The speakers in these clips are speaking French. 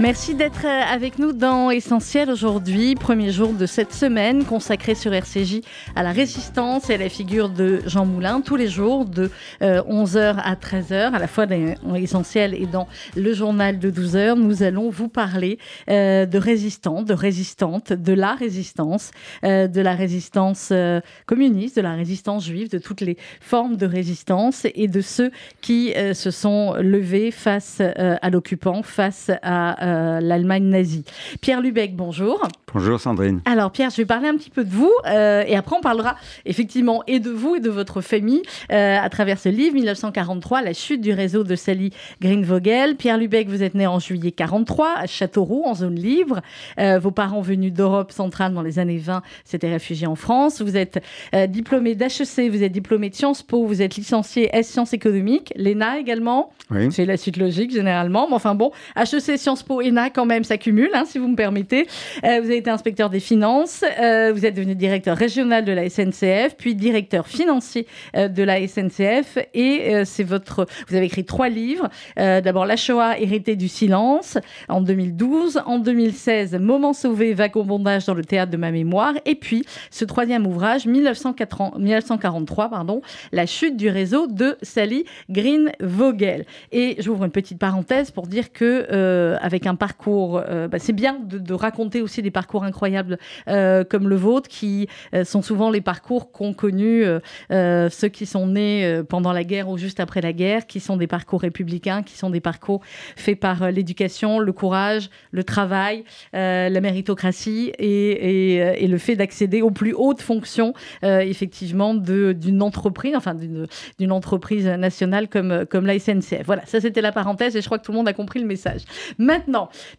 Merci d'être euh, avec nous dans Essentiel aujourd'hui, premier jour de cette semaine consacrée sur RCJ à la résistance et à la figure de Jean Moulin tous les jours de 11h euh, à 13h, à la fois dans Essentiel et dans le journal de 12h. Nous allons vous parler euh, de résistants, de résistantes, de la résistance, de la résistance communiste, de la résistance juive, de toutes les formes de résistance et de ceux qui se sont levés face à l'occupant, face à euh, l'Allemagne nazie. Pierre Lubeck, bonjour. Bonjour Sandrine. Alors Pierre, je vais parler un petit peu de vous euh, et après on parlera effectivement et de vous et de votre famille euh, à travers ce livre 1943, la chute du réseau de Sally Greenvogel. Pierre Lubeck, vous êtes né en juillet 43 à Châteauroux en zone libre. vos parents venus d'Europe centrale dans les années 20 s'étaient réfugiés en France. Vous êtes diplômé d'HEC, vous êtes diplômé de Sciences Po, vous êtes licencié S sciences économiques, l'ENA également. Oui. C'est la suite logique généralement, mais enfin bon, HEC Sciences Po ENA quand même s'accumule, hein, si vous me permettez. Euh, vous avez été inspecteur des finances, euh, vous êtes devenu directeur régional de la SNCF, puis directeur financier euh, de la SNCF, et c'est votre. Vous avez écrit trois livres. D'abord La Shoah, hérité du silence, en 2012, en 2016, Moment sauvé, vagabondage dans le théâtre de ma mémoire, et puis ce troisième ouvrage, 1943, pardon, La chute du réseau de Sally Green-Vogel. Et j'ouvre une petite parenthèse pour dire que avec un parcours. Euh, bah, c'est bien de, raconter aussi des parcours incroyables euh, comme le vôtre, qui euh, sont souvent les parcours qu'ont connus ceux qui sont nés pendant la guerre ou juste après la guerre, qui sont des parcours républicains, qui sont des parcours faits par l'éducation, le courage, le travail, la méritocratie et, le fait d'accéder aux plus hautes fonctions, effectivement, d'une entreprise, enfin d'une entreprise nationale comme, comme la SNCF. Voilà, ça c'était la parenthèse et je crois que tout le monde a compris le message. Maintenant,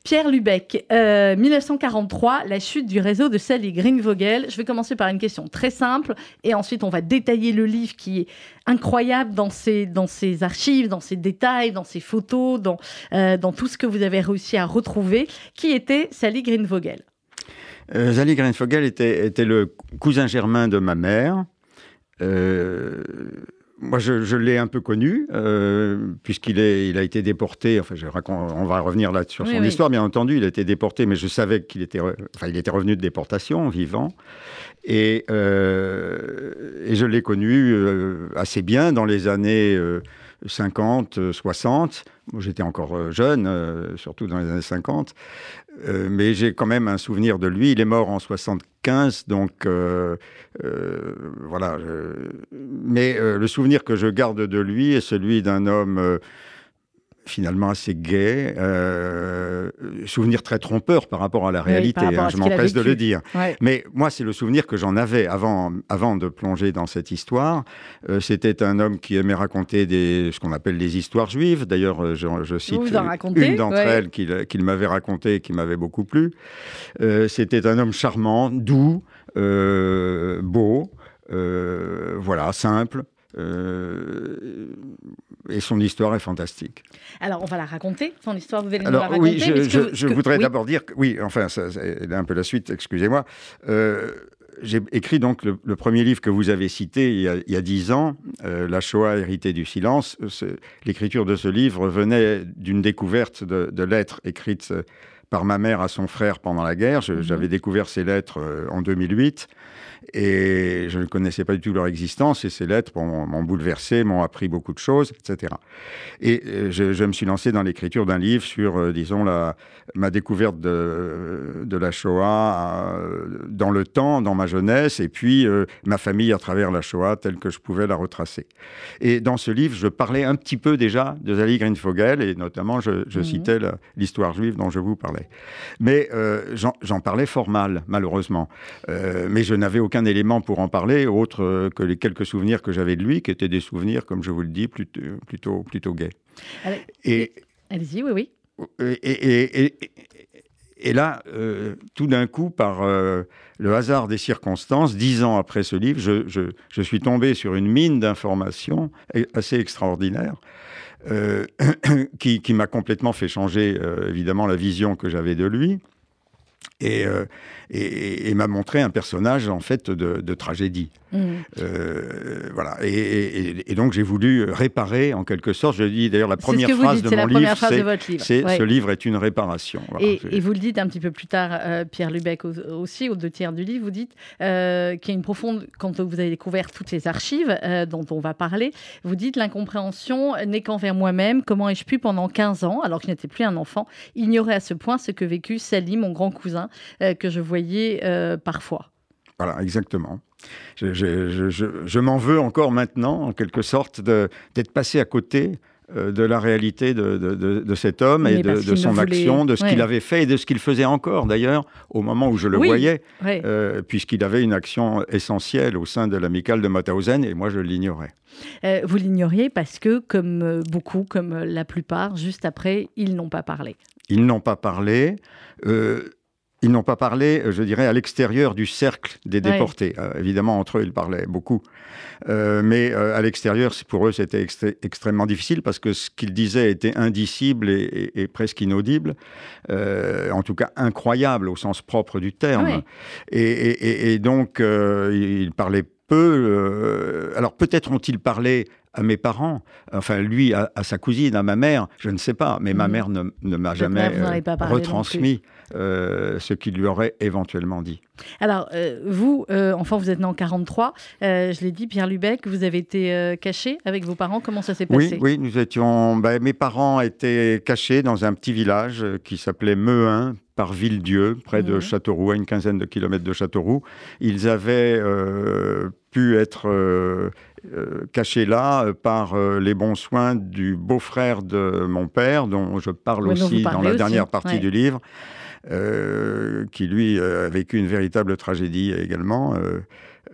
Pierre Lubeck, 1943, euh, la chute du réseau de Sally Greenvogel. Je vais commencer par une question très simple et ensuite on va détailler le livre qui est incroyable dans ses, archives, dans ses détails, dans ses photos, dans, euh, dans tout ce que vous avez réussi à retrouver. Qui était Sally Greenvogel euh, Sally Greenvogel était, le cousin germain de ma mère. Moi, je, l'ai un peu connu, euh, puisqu'il il a été déporté. Enfin, je on va revenir là sur son histoire, bien entendu. Il a été déporté, mais je savais qu'il était, enfin, il était revenu de déportation, vivant. Et, euh, et je l'ai connu euh, assez bien dans les années 50, 60. J'étais encore jeune, surtout dans les années 50. Euh, mais j'ai quand même un souvenir de lui. Il est mort en 75, donc euh, euh, voilà. Mais le souvenir que je garde de lui est celui d'un homme finalement assez euh, souvenir très trompeur par rapport à la réalité, hein, je m'empresse de le dire. Mais moi, c'est le souvenir que j'en avais avant, avant de plonger dans cette histoire. Euh, c'était un homme qui aimait raconter des, ce qu'on appelle des histoires juives. D'ailleurs, euh, je, cite une d'entre elles qu'il m'avait racontée, qui m'avait beaucoup plu. c'était un homme charmant, doux, beau, voilà, simple. Euh, et son histoire est fantastique. Alors, on va la raconter, son histoire, vous allez nous la raconter. Oui, je, voudrais d'abord dire, que, oui, enfin, c'est un peu la suite, excusez-moi. Euh, j'ai écrit donc le, premier livre que vous avez cité il y a dix ans, euh, La Shoah héritée du silence. L'écriture de ce livre venait d'une découverte de, lettres écrites par ma mère à son frère pendant la guerre. Mhm. J'avais découvert ces lettres en 2008. Et je ne connaissais pas du tout leur existence, et ces lettres m'ont bouleversé, m'ont appris beaucoup de choses, etc. Et euh, je, me suis lancé dans l'écriture d'un livre sur, euh, disons, la, ma découverte de, de la Shoah euh, dans le temps, dans ma jeunesse, et puis ma famille à travers la Shoah telle que je pouvais la retracer. Et dans ce livre, je parlais un petit peu déjà de Zali Greenfogel, et notamment je, mhm. citais l'histoire juive dont je vous parlais. Mais j'en parlais fort mal, malheureusement. mais je n'avais aucun aucun élément pour en parler, autre euh, que les quelques souvenirs que j'avais de lui, qui étaient des souvenirs, comme je vous le dis, plutôt, plutôt, plutôt gays. Et, Allez-y, oui, oui. Et, et, là, euh, tout d'un coup, par euh, le hasard des circonstances, dix ans après ce livre, je, je, je suis tombé sur une mine d'informations assez extraordinaire. qui, qui m'a complètement fait changer, évidemment, la vision que j'avais de lui. Et, et, m'a montré un personnage en fait de, tragédie. Mmh. Euh, voilà. Et, donc j'ai voulu réparer en quelque sorte. Je dis d'ailleurs la première phrase de mon livre, c'est ce livre est une réparation. et, vous le dites un petit peu plus tard, euh, Pierre Lubec aussi, aux deux tiers du livre, vous dites euh, qu'il y a une profonde, quand vous avez découvert toutes ces archives dont on va parler, vous dites l'incompréhension n'est qu'envers moi-même. Comment ai-je pu pendant 15 ans, alors que je n'étais plus un enfant, ignorer à ce point ce que vécu Sally, mon grand cousin, que je voyais parfois? Voilà, exactement. Je, m'en veux encore maintenant, en quelque sorte, d'être passé à côté euh, de la réalité de, cet homme et de, son action, de ce qu'il avait fait et de ce qu'il faisait encore, d'ailleurs, au moment où je le voyais, euh, puisqu'il avait une action essentielle au sein de l'amicale de Mauthausen et moi je l'ignorais. vous l'ignoriez parce que, comme beaucoup, comme la plupart, juste après, ils n'ont pas parlé. Ils n'ont pas parlé. Ils n'ont pas parlé, euh, je dirais, à l'extérieur du cercle des déportés. Euh, évidemment, entre eux, ils parlaient beaucoup. Euh, mais à l'extérieur, pour eux, c'était extrêmement difficile parce que ce qu'ils disaient était indicible et, presque inaudible, en tout cas incroyable au sens propre du terme. Et, et, donc, ils parlaient peu. alors peut-être ont-ils parlé à mes parents, enfin lui à, sa cousine, à ma mère, je ne sais pas, mais ma mhm. mère ne, ne m'a jamais retransmis euh, ce qu'il lui aurait éventuellement dit. Alors, euh, vous, euh, enfant, vous êtes né en 43. je l'ai dit, Pierre Lubec, vous avez été caché avec vos parents. Comment ça s'est passé? Oui, oui, nous étions. Ben, mes parents étaient cachés dans un petit village qui s'appelait Meuhin, par Villedieu, près de mhm. Châteauroux, à une quinzaine de kilomètres de Châteauroux. Ils avaient pu être cachés là par les bons soins du beau-frère de mon père, dont je parle aussi dans la dernière partie du livre. Euh, qui lui a vécu une véritable tragédie également. Euh,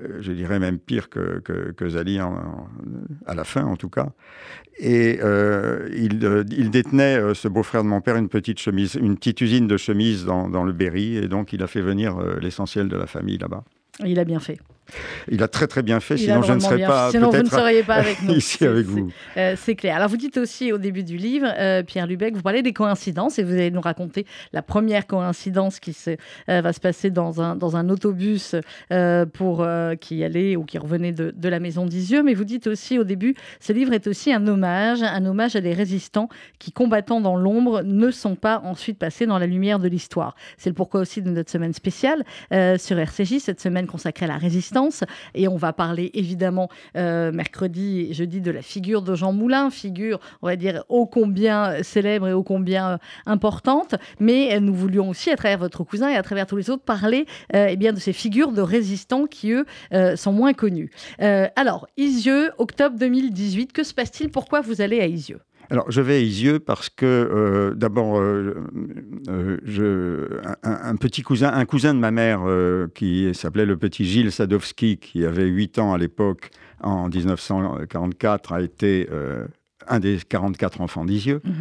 euh, je dirais même pire que, que, Zali à la fin en tout cas. Et il, il, détenait, ce beau-frère de mon père, une petite chemise, une petite usine de chemises dans, dans le Berry, et donc il a fait venir l'essentiel de la famille là-bas. Il a bien fait. Il a très très bien fait, sinon je ne serais pas sinon vous ne seriez pas avec nous. ici avec vous. Euh, c'est clair. Alors vous dites aussi au début du livre, euh, Pierre Lubec, vous parlez des coïncidences et vous allez nous raconter la première coïncidence qui se, euh, va se passer dans un, dans un autobus pour qui allait ou qui revenait de, de la maison d'Isieux. Mais vous dites aussi au début, ce livre est aussi un hommage, un hommage à des résistants qui, combattant dans l'ombre, ne sont pas ensuite passés dans la lumière de l'histoire. C'est le pourquoi aussi de notre semaine spéciale sur RCJ, cette semaine consacrée à la résistance et on va parler évidemment euh, mercredi et jeudi de la figure de Jean Moulin, figure, on va dire, ô combien célèbre et ô combien euh, importante. Mais euh, nous voulions aussi, à travers votre cousin et à travers tous les autres, parler eh bien, de ces figures de résistants qui, eux, sont moins connus. alors, Isieux, octobre 2018, que se passe-t-il? Pourquoi vous allez à Isieux? Alors, je vais à Isieux parce que, euh, d'abord, euh, euh, un, petit cousin, un cousin de ma mère qui s'appelait le petit Gilles Sadowski, qui avait 8 ans à l'époque, en 1944, a été un des 44 enfants d'Isieux. Mhm.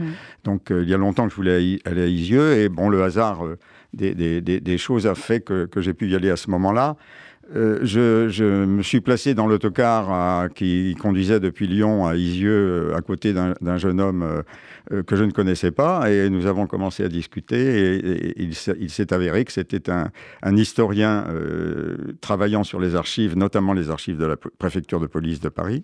Donc, il y a longtemps que je voulais aller à Isieux, et bon, le hasard des, choses a fait que j'ai pu y aller à ce moment-là. Euh, je, me suis placé dans l'autocar qui conduisait depuis Lyon à Isieux, euh, à côté d'un jeune homme euh, que je ne connaissais pas, et nous avons commencé à discuter, et, il s'est avéré que c'était un, historien travaillant sur les archives, notamment les archives de la préfecture de police de Paris,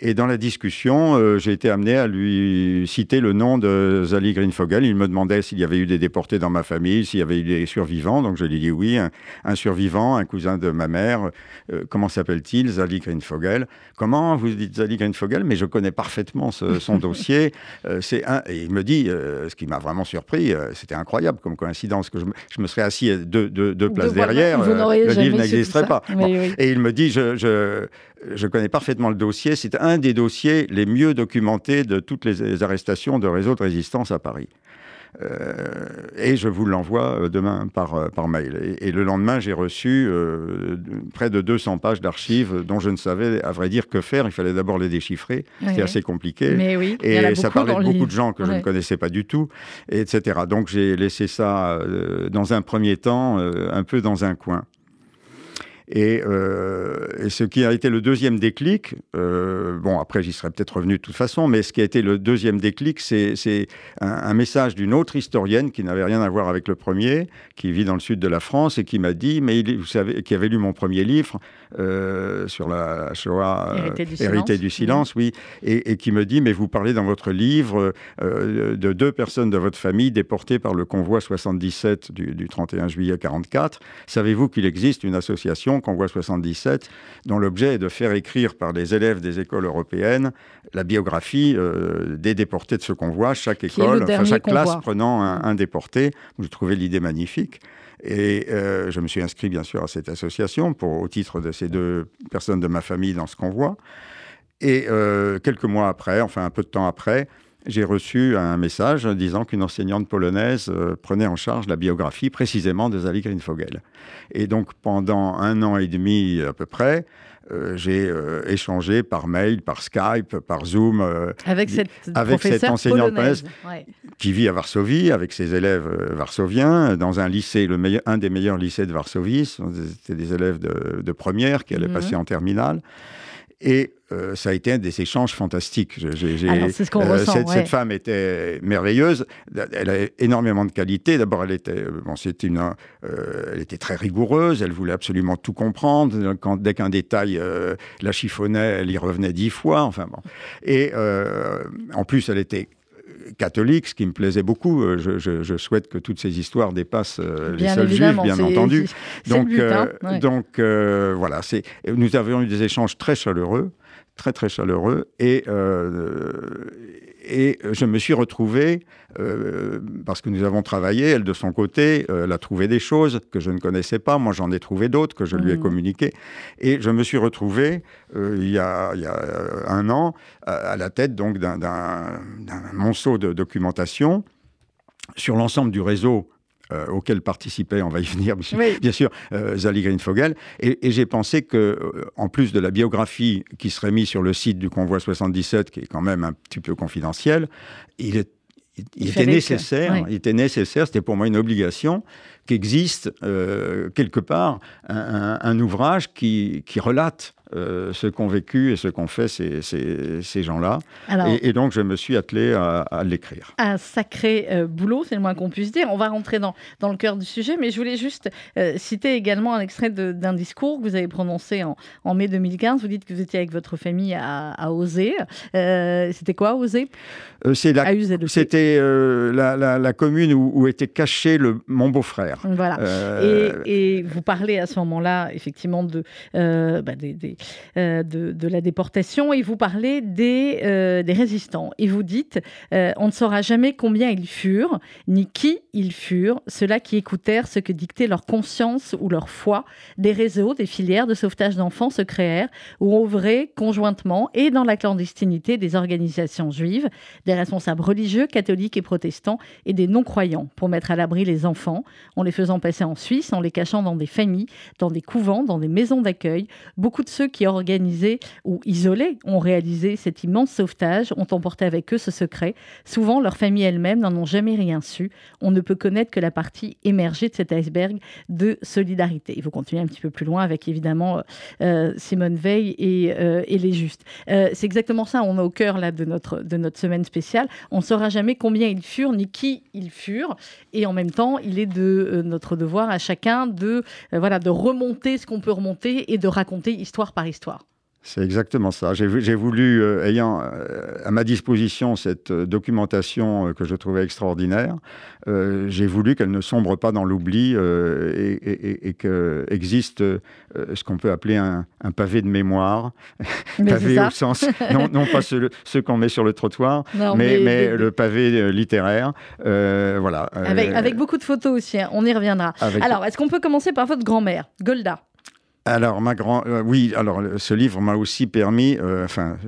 et dans la discussion, euh, j'ai été amené à lui citer le nom de Zali Greenfogel. Il me demandait s'il y avait eu des déportés dans ma famille, s'il y avait eu des survivants. Donc je lui ai dit oui, un, survivant, un cousin de ma mère. Euh, comment s'appelle-t-il? Zali Greenfogel. Comment vous dites Zali Greenfogel? Mais je connais parfaitement son dossier. Euh, c'est un... Et il me dit, ce qui m'a vraiment surpris, c'était incroyable comme coïncidence, que je, me serais assis deux, deux, places derrière. le livre n'existerait pas. Et il me dit, je, je, je connais parfaitement le dossier. C'est un des dossiers les mieux documentés de toutes les arrestations de réseaux de résistance à Paris. Euh, et je vous l'envoie euh, demain par, euh, par mail. Et, le lendemain, j'ai reçu près de 200 pages d'archives dont je ne savais, à vrai dire, que faire. Il fallait d'abord les déchiffrer. C'était assez compliqué. Mais oui, et ça parlait de beaucoup de gens que je ne connaissais pas du tout, etc. Donc j'ai laissé ça dans un premier temps un peu dans un coin. Et, et, ce qui a été le deuxième déclic, bon, après j'y serais peut-être revenu de toute façon, mais ce qui a été le deuxième déclic, c'est un, un, message d'une autre historienne qui n'avait rien à voir avec le premier, qui vit dans le sud de la France et qui m'a dit, mais il, vous savez, qui avait lu mon premier livre sur la Shoah, Hérité du silence, oui, et, et, qui me dit, mais vous parlez dans votre livre de deux personnes de votre famille déportées par le convoi 77 du, du 31 juillet 44. Savez-vous qu'il existe une association, Convoi 77, dont l'objet est de faire écrire par les élèves des écoles européennes la biographie euh, des déportés de ce convoi, chaque école, enfin, chaque convoi. classe prenant un, un déporté. J'ai trouvé l'idée magnifique. Et euh, je me suis inscrit bien sûr à cette association pour, au titre de ces deux personnes de ma famille dans ce convoi. Et euh, quelques mois après, enfin un peu de temps après, j'ai reçu un message disant qu'une enseignante polonaise euh, prenait en charge la biographie précisément de Zali Greenfogel. Et donc pendant un an et demi à peu près, euh, j'ai euh, échangé par mail, par Skype, par Zoom avec cette, avec cette enseignante polonaise, polonaise ouais. qui vit à Varsovie avec ses élèves varsoviens dans un lycée, le meilleur, un des meilleurs lycées de Varsovie. C'était des élèves de, de première qui allaient Mhm. mmh. passer en terminale. Et euh, ça a été un des échanges fantastiques. C'est ce qu'on euh, ressent. Cette, ouais. cette, femme était merveilleuse. Elle a énormément de qualités. D'abord, elle était, bon, c'était une, euh, elle était très rigoureuse. Elle voulait absolument tout comprendre. Quand, dès qu'un détail euh, la chiffonnait, elle y revenait dix fois. Enfin bon. Et euh, en plus, elle était catholique, ce qui me plaisait beaucoup. Euh, Je, je, je souhaite que toutes ces histoires dépassent euh, les seuls juifs, bien entendu. Donc, but, hein ouais. donc voilà, nous avions eu des échanges très chaleureux, très très chaleureux, et, euh, et je me suis retrouvé, euh, parce que nous avons travaillé, elle de son côté, euh, elle a trouvé des choses que je ne connaissais pas, moi j'en ai trouvé d'autres que je lui ai Mhm. communiquées, et je me suis retrouvé il, y a, il, y a, un an à, à la tête donc d'un monceau de documentation sur l'ensemble du réseau euh, auquel participait, on va y venir, bien, oui. bien sûr, euh, Zali Greenfogel. Et, et j'ai pensé que, euh, en plus de la biographie qui serait mise sur le site du convoi 77, qui est quand même un petit peu confidentiel, il, est, il, il, il était nécessaire. Que. Il était nécessaire. C'était pour moi une obligation qu'existe euh, quelque part un, un, un ouvrage qui, qui relate euh, ce qu'ont vécu et ce qu'ont fait ces, ces, ces gens-là. Et, et, donc, je me suis attelé à, à l'écrire. Un sacré euh, boulot, c'est le moins qu'on puisse dire. On va rentrer dans, dans le cœur du sujet, mais je voulais juste euh, citer également un extrait d'un discours que vous avez prononcé en, en, mai 2015. Vous dites que vous étiez avec votre famille à, à Osé. Euh, C'était quoi, Osé C'était la, la, la, commune où, où, était caché le, mon beau-frère. Voilà. Et, et, vous parlez à ce moment-là, effectivement, de, bah, des, des de, de, la déportation et vous parlez des, euh, des résistants. Et vous dites euh, on ne saura jamais combien ils furent, ni qui ils furent, ceux-là qui écoutèrent ce que dictait leur conscience ou leur foi. Des réseaux, des filières de sauvetage d'enfants se créèrent ou ouvraient conjointement et dans la clandestinité des organisations juives, des responsables religieux, catholiques et protestants et des non-croyants pour mettre à l'abri les enfants en les faisant passer en Suisse, en les cachant dans des familles, dans des couvents, dans des maisons d'accueil. Beaucoup de ceux qui organisés ou isolés ont réalisé cet immense sauvetage, ont emporté avec eux ce secret. Souvent, leurs familles elles-mêmes n'en ont jamais rien su. On ne peut connaître que la partie émergée de cet iceberg de solidarité. Il faut continuer un petit peu plus loin avec évidemment euh, Simone Veil et, euh, et les Justes. Euh, C'est exactement ça, on est au cœur là, de, notre, de notre semaine spéciale. On ne saura jamais combien ils furent ni qui ils furent. Et en même temps, il est de notre devoir à chacun de, voilà, de remonter ce qu'on peut remonter et de raconter histoire par histoire. C'est exactement ça. J'ai voulu, euh, ayant euh, à ma disposition cette euh, documentation que je trouvais extraordinaire, j'ai voulu qu'elle ne sombre pas dans l'oubli et, et, euh, ce qu'on peut appeler un, un, pavé de mémoire. Pavé au sens, non, non pas ce, ce qu'on met sur le trottoir, non, mais, mais, mais mais, le pavé littéraire. Voilà. Avec, avec, beaucoup de photos aussi, hein. on y reviendra. Avec... Alors, est-ce qu'on peut commencer par votre grand-mère, Golda? Alors, ma grand, euh, oui, alors ce livre m'a aussi permis, euh, enfin,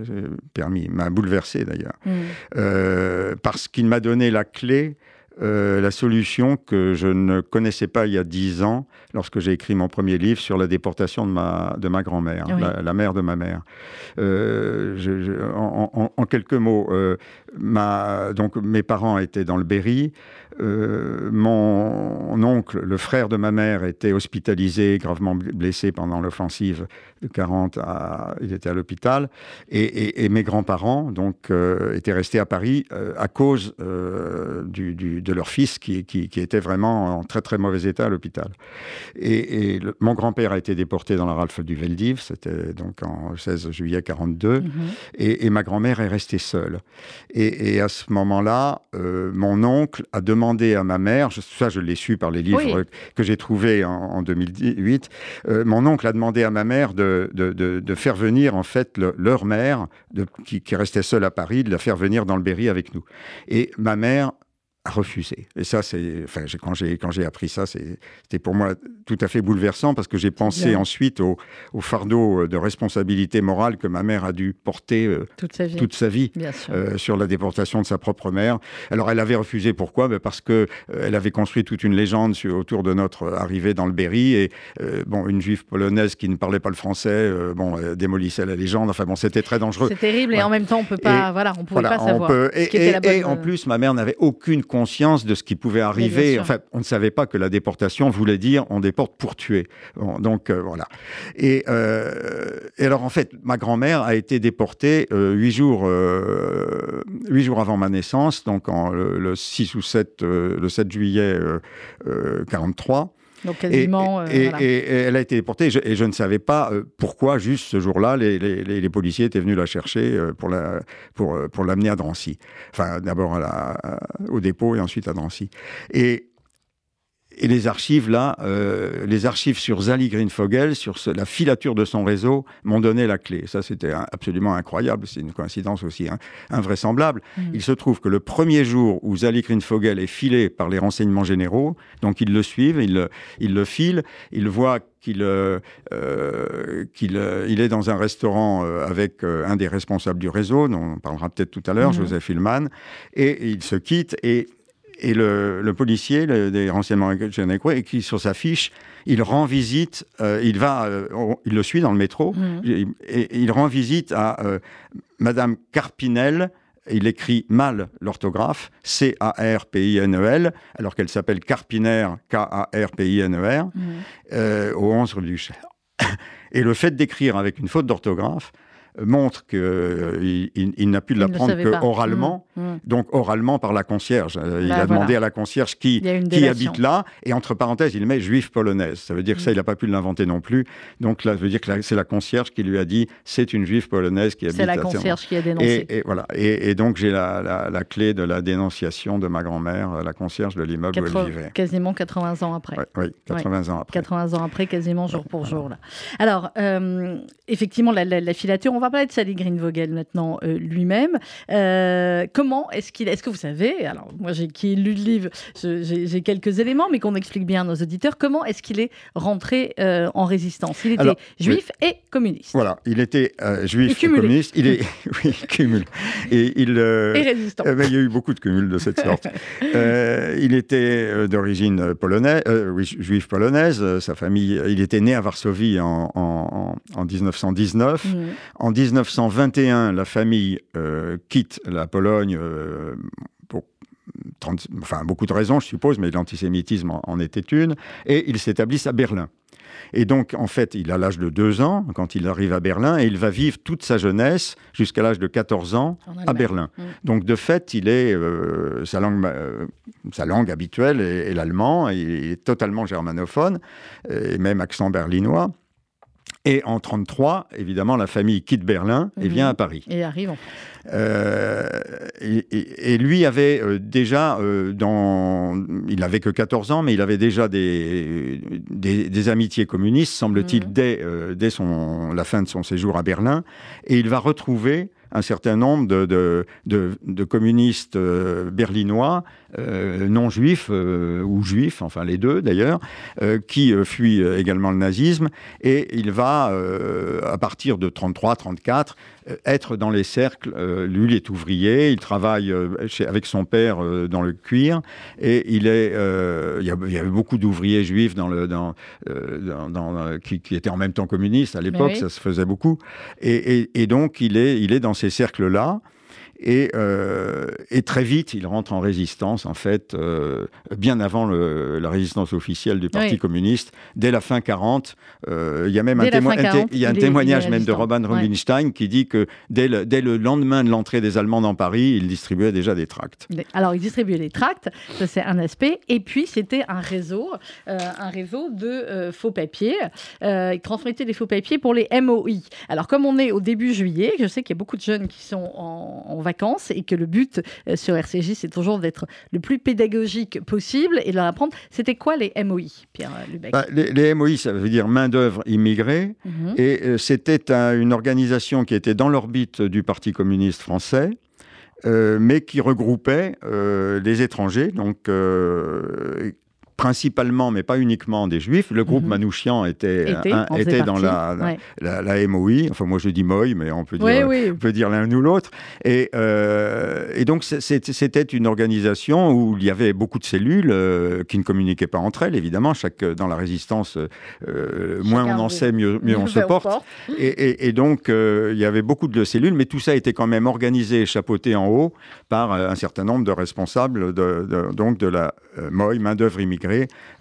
permis, m'a bouleversé d'ailleurs, Hmm. mm. euh, parce qu'il m'a donné la clé euh, la solution que je ne connaissais pas il y a dix ans, lorsque j'ai écrit mon premier livre sur la déportation de ma, de ma grand-mère, la, mère de ma mère. Euh, en, quelques mots, euh, ma, donc, mes parents étaient dans le Berry. mon oncle, le frère de ma mère, était hospitalisé, gravement blessé pendant l'offensive de 40. À, il était à l'hôpital. Et, mes grands-parents donc étaient restés à Paris à cause du, du de leur fils qui, qui, était vraiment en très très mauvais état à l'hôpital. Et, mon grand-père a été déporté dans la Ralph du Veldiv, c'était donc en 16 juillet 42, mhm. et, ma grand-mère est restée seule. Et, à ce moment-là, euh, mon oncle a demandé à ma mère, ça je l'ai su par les livres que j'ai trouvés en, 2008, euh, mon oncle a demandé à ma mère de, de, de, faire venir en fait leur mère, qui, qui restait seule à Paris, de la faire venir dans le Berry avec nous. Et ma mère refusé. Et ça, c'est, enfin, quand j'ai quand j'ai appris ça, c'était pour moi tout à fait bouleversant parce que j'ai pensé ensuite au, au, fardeau euh, de responsabilité morale que ma mère a dû porter euh, toute sa vie, toute sa vie euh, sur la déportation de sa propre mère. Alors, elle avait refusé. Pourquoi? Ben Parce que elle avait construit toute une légende autour de notre arrivée dans le Berry et bon, une juive polonaise qui ne parlait pas le français, bon, démolissait la légende. Enfin, bon, c'était très dangereux. C'est terrible et en même temps, on peut pas, voilà, on pouvait pas savoir. et, et en plus, ma mère n'avait aucune conscience de ce qui pouvait arriver. Enfin, on ne savait pas que la déportation voulait dire on déporte pour tuer. donc euh, voilà. Euh, et, alors en fait, ma grand-mère a été déportée euh, huit jours, huit jours avant ma naissance, donc en, le, 6 ou 7, le 7 juillet 43. Donc quasiment. Et, elle a été déportée. Et je, ne savais pas pourquoi, juste ce jour-là, les, les, policiers étaient venus la chercher pour la pour pour l'amener à Drancy. Enfin, d'abord au dépôt et ensuite à Drancy. Et et les archives, là, euh, les archives sur Zali Greenfogel, sur la filature de son réseau, m'ont donné la clé. Ça, c'était absolument incroyable. C'est une coïncidence aussi hein, invraisemblable. Mm. Il se trouve que le premier jour où Zali Greenfogel est filé par les renseignements généraux, donc ils le suivent, ils le, ils le filent, ils voient qu'il euh, euh qu'il euh, il est dans un restaurant avec un des responsables du réseau, dont on parlera peut-être tout à l'heure, mm. Joseph Hillman, et il se quitte et et le, policier des renseignements et écrit sur sa fiche, il rend visite, euh, il va, euh, il le suit dans le métro, mmh. et, il rend visite à euh, Madame Carpinel. Il écrit mal l'orthographe, C-A-R-P-I-N-E-L, alors qu'elle s'appelle Carpiner, K-A-R-P-I-N-E-R, mmh. au 11 rue du Cher. Et le fait d'écrire avec une faute d'orthographe montre qu'il euh, il, n'a pu l'apprendre que oralement, mmh, mmh. donc oralement par la concierge. Euh, il bah, a demandé à la concierge qui, qui habite là, et entre parenthèses, il met juif polonaise. Ça veut dire que ça, mmh. il n'a pas pu l'inventer non plus. Donc là, ça veut dire que c'est la concierge qui lui a dit c'est une juive polonaise qui habite. C'est la concierge qui a dénoncé. Et, voilà. Et, donc j'ai la, la, clé de la dénonciation de ma grand-mère, la concierge de l'immeuble où elle vivait. Quasiment 80 ans après. oui, 80 ans après. 80 ans après, quasiment jour pour jour là. Alors euh, effectivement, la, la, filature, on va parler de Sally Greenvogel maintenant euh, lui-même. Euh, comment est-ce qu'il, est-ce que vous savez, alors moi j'ai qui lu le livre, j'ai quelques éléments, mais qu'on explique bien à nos auditeurs, comment est-ce qu'il est rentré euh, en résistance? Il était juif et communiste. Voilà, il était juif et, communiste. Il est, oui, cumul. Et il. et résistant. il y a eu beaucoup de cumuls de cette sorte. il était d'origine polonaise, oui, juif polonaise. Sa famille, il était né à Varsovie en, en, en 1919. Mmh. En 1921, la famille euh, quitte la Pologne euh, pour enfin, beaucoup de raisons, je suppose, mais l'antisémitisme en, était une, et ils s'établissent à Berlin. Et donc, en fait, il a l'âge de 2 ans quand il arrive à Berlin et il va vivre toute sa jeunesse jusqu'à l'âge de 14 ans à Berlin. Mmh. Donc, de fait, il est, euh, sa, langue, sa langue habituelle est, l'allemand, il est totalement germanophone, et même accent berlinois. Et en 1933, évidemment, la famille quitte Berlin et vient mhm. à Paris. Et arrive en euh, et, lui avait euh, déjà, euh, dans, il n'avait que 14 ans, mais il avait déjà des, des, amitiés communistes, semble-t-il, mhm. dès, dès son, la fin de son séjour à Berlin. Et il va retrouver un certain nombre de, de, communistes euh, berlinois, euh, non juifs ou juifs, enfin les deux d'ailleurs, qui fuient également le nazisme. Et il va, à partir de 33-34, être dans les cercles. lui, il est ouvrier, il travaille avec son père dans le cuir, et il est. il, y avait beaucoup d'ouvriers juifs dans le, dans, dans, qui, étaient en même temps communistes à l'époque, ça se faisait beaucoup. Et, et, donc, il est, il est dans ces Euh, et, très vite, il rentre en résistance, en fait, euh, bien avant la résistance officielle du Parti communiste. Dès la fin 40, euh, il y a même un, il y a un témoignage même de Robin Rubinstein qui dit que dès le, dès le lendemain de l'entrée des Allemands dans Paris, il distribuait déjà des tracts. Alors, il distribuait des tracts, ça c'est un aspect. Et puis, c'était un réseau, un réseau de faux papiers. il transmettait des faux papiers pour les MOI. Alors, comme on est au début juillet, je sais qu'il y a beaucoup de jeunes qui sont en, en vacances et que le but euh, sur RCJ, c'est toujours d'être le plus pédagogique possible et de leur apprendre. C'était quoi les MOI, Pierre euh, Lubeck bah, les, MOI, ça veut dire main-d'œuvre immigrée. Mhm. Et euh, c'était une organisation qui était dans l'orbite du Parti communiste français. mais qui regroupait les étrangers, donc principalement, mais pas uniquement, des juifs. Le groupe mhm. Manouchian était, était, dans la, la, MOI. Enfin, moi je dis MOI, mais on peut dire, On peut dire l'un ou l'autre. Et, euh, et, donc, c'était une organisation où il y avait beaucoup de cellules euh, qui ne communiquaient pas entre elles, évidemment. Chaque, dans la résistance, euh, moins on en sait, mieux, mieux on se porte. Et, et, donc, il y avait beaucoup de cellules, mais tout ça était quand même organisé et chapeauté en haut par un certain nombre de responsables de, donc de la MOI, main-d'œuvre immigrée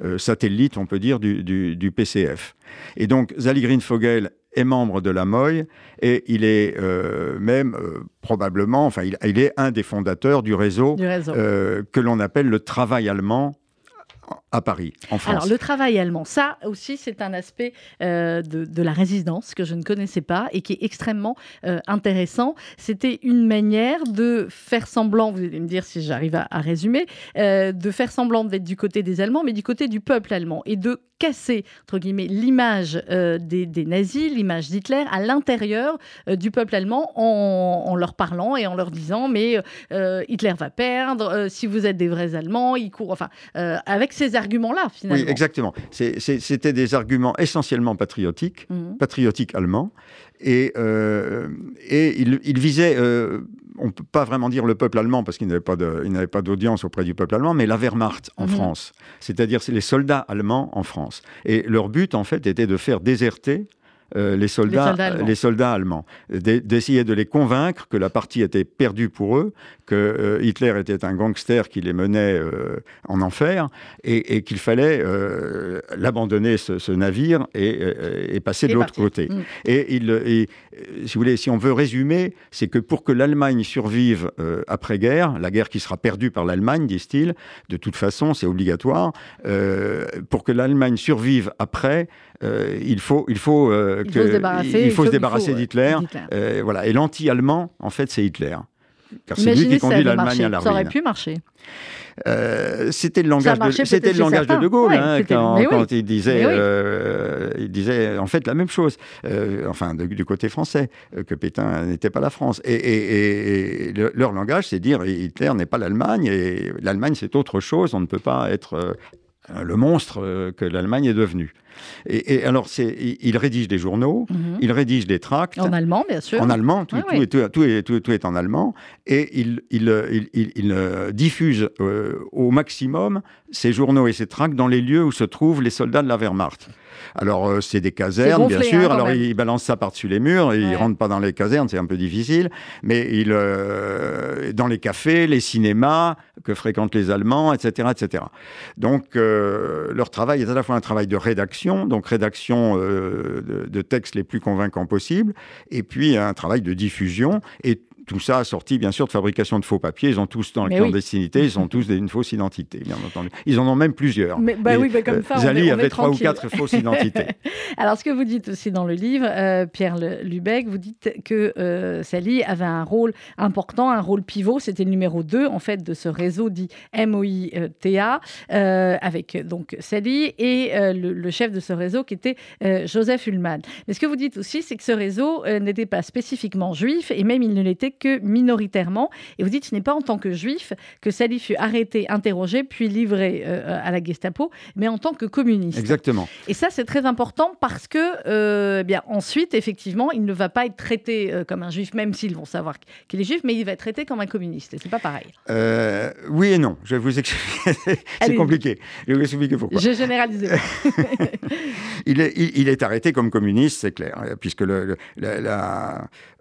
euh, satellite, on peut dire, du, PCF. Et donc, Zali Greenfogel est membre de la MOI et il est euh, même euh, probablement, enfin, il, est un des fondateurs du réseau, que l'on appelle le travail allemand à Paris, en France. Alors, le travail allemand, ça aussi, c'est un aspect euh, de, la résidence que je ne connaissais pas et qui est extrêmement euh, intéressant. C'était une manière de faire semblant, vous allez me dire si j'arrive à, résumer, euh, de faire semblant d'être du côté des Allemands, mais du côté du peuple allemand et de casser, entre guillemets, l'image des, nazis, l'image d'Hitler à l'intérieur du peuple allemand en, leur parlant et en leur disant mais Hitler va perdre, si vous êtes des vrais Allemands, il court, enfin, avec ces arguments-là, finalement. Oui, exactement. C'était des arguments essentiellement patriotiques, mhm. patriotiques allemands, et, euh, et il, visait, euh, on ne peut pas vraiment dire le peuple allemand, parce qu'il n'avait pas d'audience auprès du peuple allemand, mais la Wehrmacht en mhm. France, c'est-à-dire c'est les soldats allemands en France. Et leur but, en fait, était de faire déserter euh, les, soldats, les, soldats allemands, d'essayer de les convaincre que la partie était perdue pour eux, que euh, Hitler était un gangster qui les menait euh, en enfer et, qu'il fallait l'abandonner ce, navire et, passer de l'autre côté. Mm. Et, il, si vous voulez, si on veut résumer, c'est que pour que l'Allemagne survive après-guerre, la guerre qui sera perdue par l'Allemagne, disent-ils, de toute façon, c'est obligatoire, pour que l'Allemagne survive après, il faut, il faut il faut se débarrasser, il faut se débarrasser d'Hitler. Euh, voilà. Et l'anti-allemand, en fait, c'est Hitler. Car c'est lui qui conduit l'Allemagne à la Ça aurait pu marcher. Euh, c'était le langage, de, c'était le langage de De Gaulle hein, quand, il disait, euh, il disait en fait la même chose, enfin du côté français, que Pétain n'était pas la France. Et, leur langage, c'est dire Hitler n'est pas l'Allemagne et l'Allemagne c'est autre chose. On ne peut pas être le monstre que l'Allemagne est devenue. Et, alors, il, rédige des journaux, mhm. il rédige des tracts. En allemand, bien sûr. En allemand, tout, est, en allemand. Et il, euh, diffuse euh, au maximum ces journaux et ces tracts dans les lieux où se trouvent les soldats de la Wehrmacht. Alors, euh, c'est des casernes, bien sûr. Hein, Alors, il balance ça par-dessus les murs. Il ne rentre pas dans les casernes, c'est un peu difficile. Mais il, euh, dans les cafés, les cinémas que fréquentent les Allemands, etc. etc. Donc, euh, leur travail est à la fois un travail de rédaction, donc rédaction de, de, textes les plus convaincants possibles, et puis un travail de diffusion. Et tout ça sorti bien sûr de fabrication de faux papiers. Ils ont tous dans la oui. clandestinité, ils ont tous des- une fausse identité, bien entendu. Ils en ont même plusieurs. Mais- bah Et, oui, bah comme euh, ça, on Zali est- on avait trois ou quatre fausses identités. Alors, ce que vous dites aussi dans le livre, euh, Pierre Lubeck, vous dites que euh, Sally avait un rôle important, un rôle pivot. C'était le numéro 2, en fait, de ce réseau dit MOITA, euh, avec donc Sally et euh, le, le chef de ce réseau qui était euh, Joseph Ullmann. Mais ce que vous dites aussi, c'est que ce réseau euh, n'était pas spécifiquement juif et même il ne l'était que minoritairement. Et vous dites, ce n'est pas en tant que juif que Sally fut arrêté, interrogé, puis livré euh, à la Gestapo, mais en tant que communiste. Exactement. Et ça, c'est très important parce que, euh, eh bien, ensuite, effectivement, il ne va pas être traité euh, comme un juif, même s'ils vont savoir qu'il est juif, mais il va être traité comme un communiste. Et c'est pas pareil. Euh, oui et non. Je vais vous expliquer. c'est compliqué. Je vais vous expliquer pourquoi. J'ai généralisé. Il est, il, il est arrêté comme communiste, c'est clair, euh, puisque le, le- la, la- euh,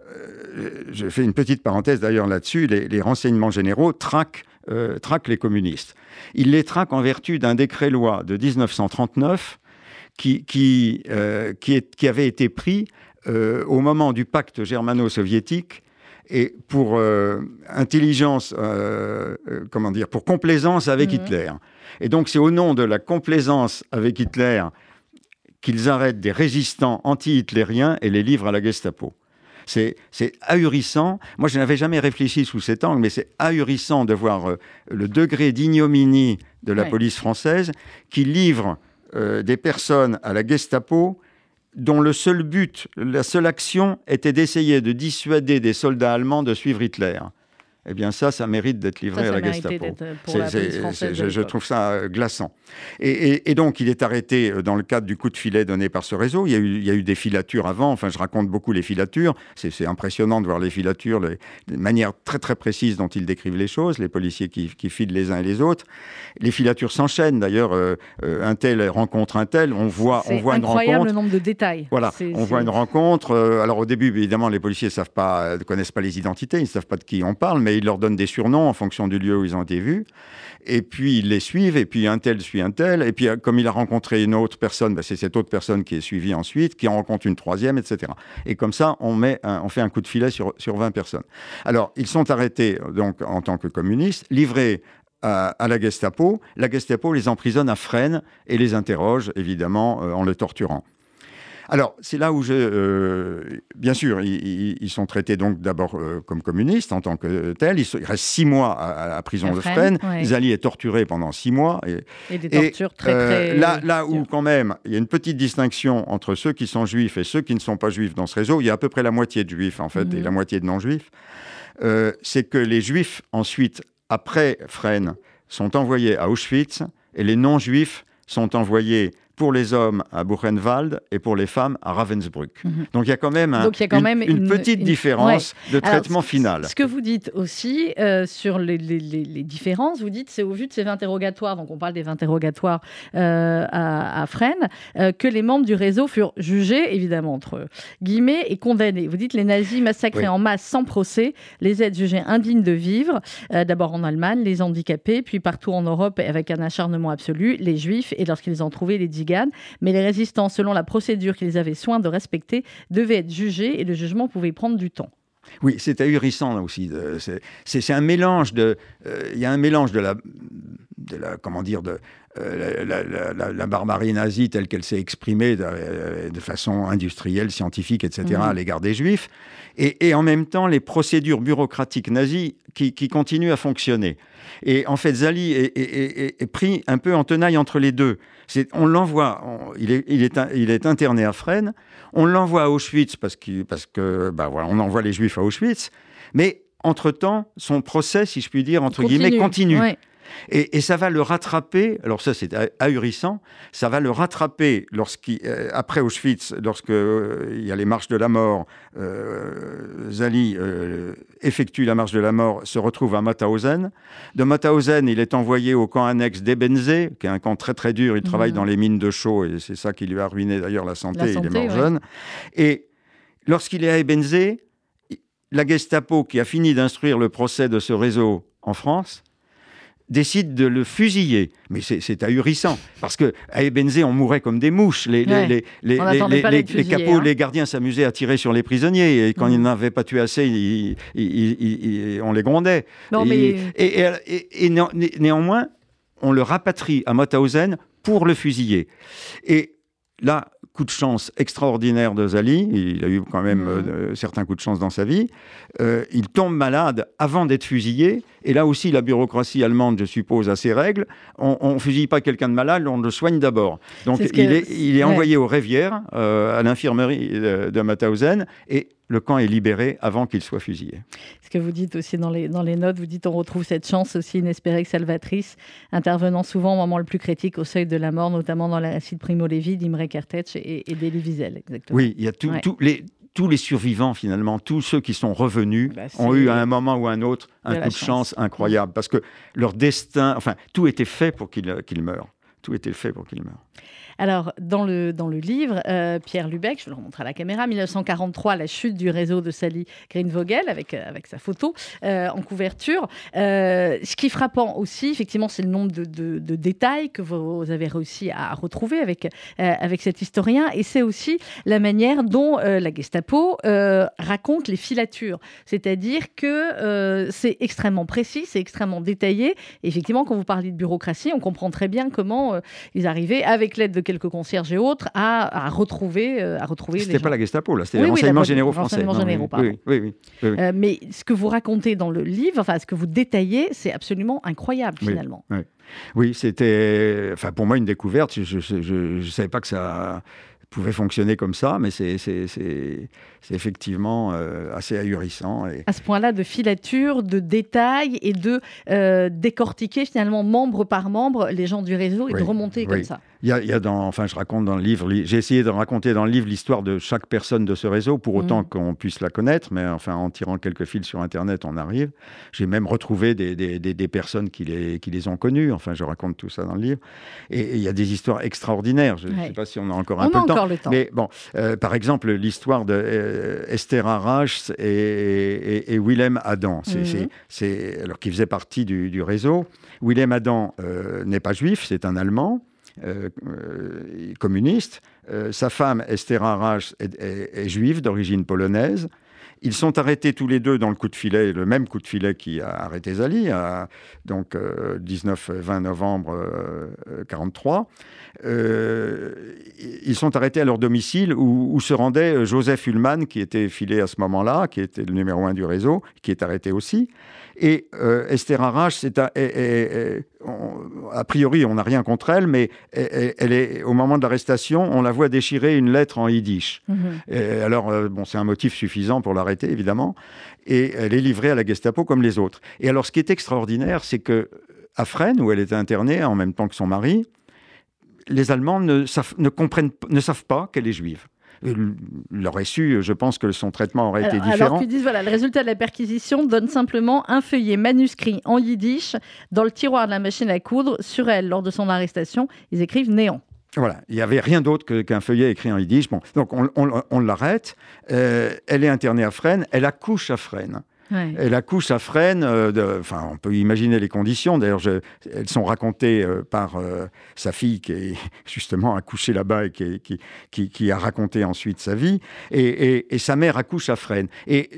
je fais une petite parenthèse d'ailleurs là-dessus. Les, les renseignements généraux traquent, euh, traquent les communistes. Ils les traquent en vertu d'un décret-loi de 1939 qui, qui, euh, qui, est- qui avait été pris euh, au moment du pacte germano-soviétique et pour euh, intelligence, euh, euh, comment dire, pour complaisance avec Mhm. Hitler. Et donc c'est au nom de la complaisance avec Hitler qu'ils arrêtent des résistants anti-hitlériens et les livrent à la Gestapo. C'est ahurissant. Moi, je n'avais jamais réfléchi sous cet angle, mais c'est ahurissant de voir euh, le degré d'ignominie de la Ouais. police française qui livre euh, des personnes à la Gestapo dont le seul but, la seule action était d'essayer de dissuader des soldats allemands de suivre Hitler. Eh bien, ça, ça mérite d'être livré Ça, à la Gestapo. euh, pour C'est- la c'est- c'est- je, je trouve ça euh, glaçant. Et, et- et donc, il est arrêté euh, dans le cadre du coup de filet donné par ce réseau. Il y a eu, il y a eu des filatures avant. Enfin, je raconte beaucoup les filatures. C'est c'est impressionnant de voir les filatures, les, les manières très très précises dont ils décrivent les choses, les policiers qui, qui filent les uns et les autres. Les filatures s'enchaînent. D'ailleurs, euh, un tel rencontre un tel. On voit, on C'est voit une incroyable rencontre. le nombre de détails. Voilà, C'est- on c'est- voit une rencontre. alors au début, évidemment, les policiers savent pas, ne connaissent pas les identités, ils ne savent pas de qui on parle, mais ils leur donnent des surnoms en fonction du lieu où ils ont été vus. Et puis ils les suivent, et puis un tel suit un tel. Et puis euh, comme il a rencontré une autre personne, ben, c'est cette autre personne qui est suivie ensuite, qui en rencontre une troisième, etc. Et comme ça, on, met on fait un coup de filet sur, sur 20 personnes. Alors, ils sont arrêtés donc en tant que communistes, livrés à, à la Gestapo. La Gestapo les emprisonne à Fresnes et les interroge, évidemment, euh, en le torturant. Alors, c'est là où je. euh, bien sûr, ils, sont traités donc d'abord euh, comme communistes en tant que tels. Ils, ils restent six mois à, la prison de Fresnes, ouais. Zali est torturé pendant six mois. Et, Et des et, tortures très, euh, très. là, là où, quand même, il y a une petite distinction entre ceux qui sont juifs et ceux qui ne sont pas juifs dans ce réseau. Il y a à peu près la moitié de juifs, en fait, et Mhm. la moitié de non-juifs. C'est que les juifs, ensuite, après Fresnes, sont envoyés à Auschwitz et les non-juifs sont envoyés pour les hommes à Buchenwald et pour les femmes à Ravensbrück. Mhm. Donc il y a quand même, un- a quand une, même une une- petite une- différence de Alors, traitement ce- final. Ce que vous dites aussi euh, sur les, les- les- les différences, vous dites c'est au vu de ces interrogatoires, donc on parle des interrogatoires euh, à, à Fresnes, euh, que les membres du réseau furent jugés, évidemment entre guillemets, et condamnés. Vous dites les nazis massacrés Oui. en masse sans procès, les aides jugées indignes de vivre, euh, d'abord en Allemagne, les handicapés, puis partout en Europe avec un acharnement absolu, les juifs, et lorsqu'ils ont trouvé les Mais les résistants, selon la procédure qu'ils avaient soin de respecter, devaient être jugés et le jugement pouvait prendre du temps. Oui, c'est ahurissant là aussi. c'est un mélange de. euh, Il y a un mélange de la, de la comment dire de euh, la, la- la- barbarie nazie telle qu'elle s'est exprimée de, euh, de façon industrielle, scientifique, etc. Mhm. à l'égard des juifs, et, et en même temps les procédures bureaucratiques nazies qui, qui continuent à fonctionner. Et en fait, Zali est, est- est- est- est pris un peu en tenaille entre les deux. On l'envoie, il, est, il, est, un- il est interné à Fresnes, on l'envoie à Auschwitz parce, qu'il- parce que, bah voilà, on envoie les Juifs à Auschwitz, mais entre-temps, son procès, si je puis dire, entre guillemets, continue. Ouais. Et, et ça va le rattraper, alors ça c'est ah- ahurissant, ça va le rattraper euh, après Auschwitz, lorsque euh, il y a les marches de la mort, euh, Zali euh, effectue la marche de la mort, se retrouve à Mauthausen. De Mauthausen, il est envoyé au camp annexe d'Ebensee, qui est un camp très très dur, il travaille Mhm. dans les mines de chaux, et c'est ça qui lui a ruiné d'ailleurs la santé, La il est mort ouais. jeune. Et lorsqu'il est à Ebensee, la Gestapo, qui a fini d'instruire le procès de ce réseau en France, décide de le fusiller. Mais c'est ahurissant, parce que à Ebenzé, on mourait comme des mouches. Les, les, les, les, les capots, hein. les gardiens s'amusaient à tirer sur les prisonniers, et quand ils mm. n'avaient pas tué assez, on les grondait. et, et, néanmoins, on le rapatrie à Mauthausen pour le fusiller. Et là, coup de chance extraordinaire de Zali, il a eu quand même mmh. euh, certains coups de chance dans sa vie, euh, il tombe malade avant d'être fusillé, et là aussi la bureaucratie allemande, je suppose, a ses règles, on ne fusille pas quelqu'un de malade, on le soigne d'abord. Donc il, est, il, est, envoyé aux Rivières, euh, à l'infirmerie de, de Mauthausen, et le camp est libéré avant qu'il soit fusillé. Ce que vous dites aussi dans les, dans les notes, vous dites on retrouve cette chance aussi inespérée que salvatrice, intervenant souvent au moment le plus critique, au seuil de la mort, notamment dans la l'acide Primo Levi, d'Imre Kertész et, et d'Elie Wiesel. Exactement. Oui, il y a tout, les, tous les survivants, finalement, tous ceux qui sont revenus, bah, ont eu à un moment ou à un autre un coup de chance, incroyable. Parce que leur destin, enfin, tout était fait pour qu'ils meurent. Tout était fait pour qu'ils meurent. Alors, dans le, dans le livre, euh, Pierre Lubeck, je le remontre à la caméra, 1943, la chute du réseau de Sally Greenvogel, avec, euh, avec sa photo euh, en couverture. ce qui est frappant aussi, effectivement, c'est le nombre de, détails que vous avez réussi à retrouver avec, avec cet historien. Et c'est aussi la manière dont la Gestapo raconte les filatures. C'est-à-dire que c'est extrêmement précis, c'est extrêmement détaillé. Effectivement, quand vous parlez de bureaucratie, on comprend très bien comment ils arrivaient, avec l'aide de quelques concierges et autres à, retrouver, euh, à retrouver. C'était pas la Gestapo, là, c'était les renseignements généraux français. Généraux, oui, oui, oui, euh, mais ce que vous racontez dans le livre, enfin ce que vous détaillez, c'est absolument incroyable finalement. Oui, c'était, enfin pour moi une découverte. Je ne savais pas que ça pouvait fonctionner comme ça, mais c'est effectivement euh, assez ahurissant. Et... À ce point-là, de filature, de détails et de décortiquer finalement membre par membre les gens du réseau et de remonter comme ça. Il y, a, dans, enfin, je raconte dans le livre, j'ai essayé de raconter dans le livre l'histoire de chaque personne de ce réseau, pour autant mm. qu'on puisse la connaître, mais enfin, en tirant quelques fils sur Internet, on arrive. J'ai même retrouvé des, des, des, personnes qui les, qui les ont connues. Enfin, je raconte tout ça dans le livre. Et il y a des histoires extraordinaires. Je ne sais pas si on a encore un peu le, temps. Mais bon, euh, par exemple, l'histoire de euh, Esther et, et, Willem Adam, c'est, alors qui faisait partie du, du réseau. Willem Adam euh, n'est pas juif, c'est un Allemand. Euh, euh, communiste. Euh, sa femme, Esther Arras, est, juive d'origine polonaise. Ils sont arrêtés tous les deux dans le coup de filet, le même coup de filet qui a arrêté Zali, donc 19-20 novembre 1943. ils sont arrêtés à leur domicile où, où, se rendait Joseph Ullmann, qui était filé à ce moment-là, qui était le numéro un du réseau, qui est arrêté aussi. Et euh, Esther Arrache, c'est a, priori, on n'a rien contre elle, mais elle, est, au moment de l'arrestation, on la voit déchirer une lettre en yiddish. Mhm. alors, euh, bon, c'est un motif suffisant pour l'arrêter, évidemment. Et elle est livrée à la Gestapo comme les autres. Et alors, ce qui est extraordinaire, c'est que à Fresnes, où elle était internée en même temps que son mari, les Allemands ne, ne, comprennent, ne savent pas qu'elle est juive il aurait su, je pense que son traitement aurait été différent. Alors qu'ils disent, voilà, le résultat de la perquisition donne simplement un feuillet manuscrit en yiddish dans le tiroir de la machine à coudre. Sur elle, lors de son arrestation, ils écrivent néant. Voilà, il n'y avait rien d'autre qu'un feuillet écrit en yiddish. Bon, donc on, l'arrête. Euh, elle est internée à Fresnes. Elle accouche à Fresnes. Elle accouche à Fresnes, euh, enfin, on peut imaginer les conditions. D'ailleurs, elles sont racontées euh, par euh, sa fille qui est justement accouchée là-bas et qui, a raconté ensuite sa vie. Et, sa mère accouche à Fresnes. Et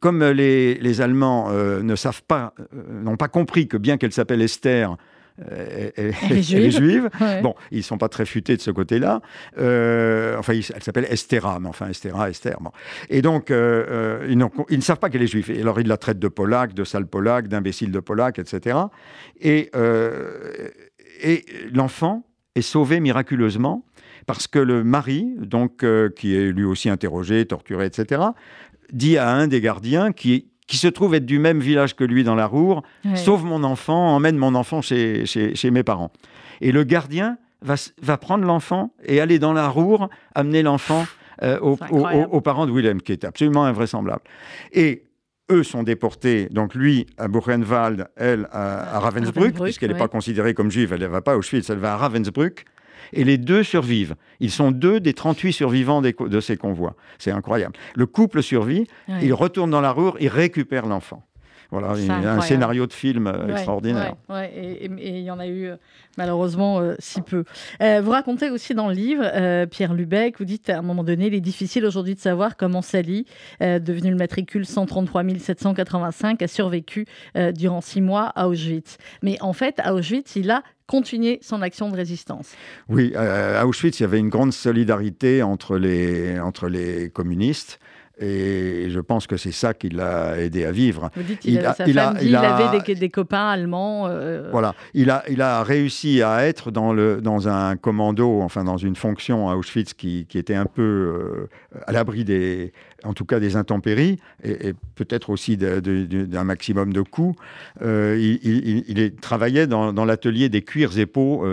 comme les, les Allemands ne savent pas, n'ont pas compris que bien qu'elle s'appelle Esther, elle, est juive. Bon, ils sont pas très futés de ce côté-là. Euh, enfin, elle s'appelle Estera, mais enfin, Estera, Esther. Et donc, euh, euh, ils, ils, ne savent pas qu'elle est juive. Et alors, ils la traitent de polaque, de sale polaque, d'imbécile de polaque, etc. Et, et l'enfant est sauvé miraculeusement parce que le mari, donc, qui est lui aussi interrogé, torturé, etc., dit à un des gardiens qui, qui se trouve être du même village que lui dans la Roure, sauve mon enfant, emmène mon enfant chez, chez, mes parents. Et le gardien va, va prendre l'enfant et aller dans la Roure, amener l'enfant euh, aux, parents de Willem, qui est absolument invraisemblable. Et eux sont déportés, donc lui à Buchenwald, elle à, Ravensbrück, puisqu'elle n'est pas considérée comme juive, elle ne va pas à Auschwitz, elle va à Ravensbrück et les deux survivent. Ils sont deux des 38 survivants de ces convois. C'est incroyable. Le couple survit, il retourne dans la Roure, il récupère l'enfant. Voilà, un scénario de film extraordinaire. Ouais, et il y en a eu malheureusement si peu. vous racontez aussi dans le livre, Pierre Lubeck, vous dites à un moment donné, il est difficile aujourd'hui de savoir comment Sally, devenu le matricule 133 785, a survécu durant six mois à Auschwitz. Mais en fait, à Auschwitz, il a continué son action de résistance. Oui, à Auschwitz, il y avait une grande solidarité entre les, entre les communistes. Et je pense que c'est ça qui l'a aidé à vivre. Vous dites il, a, sa il, femme il, avait des, des, copains allemands. Euh, voilà, il a, il a réussi à être dans, le, dans un commando, enfin dans une fonction à Auschwitz qui, qui était un peu euh, à l'abri des, en tout cas des intempéries et, peut-être aussi d'un maximum de coups. Euh, il, il, travaillait dans, dans l'atelier des cuirs et peaux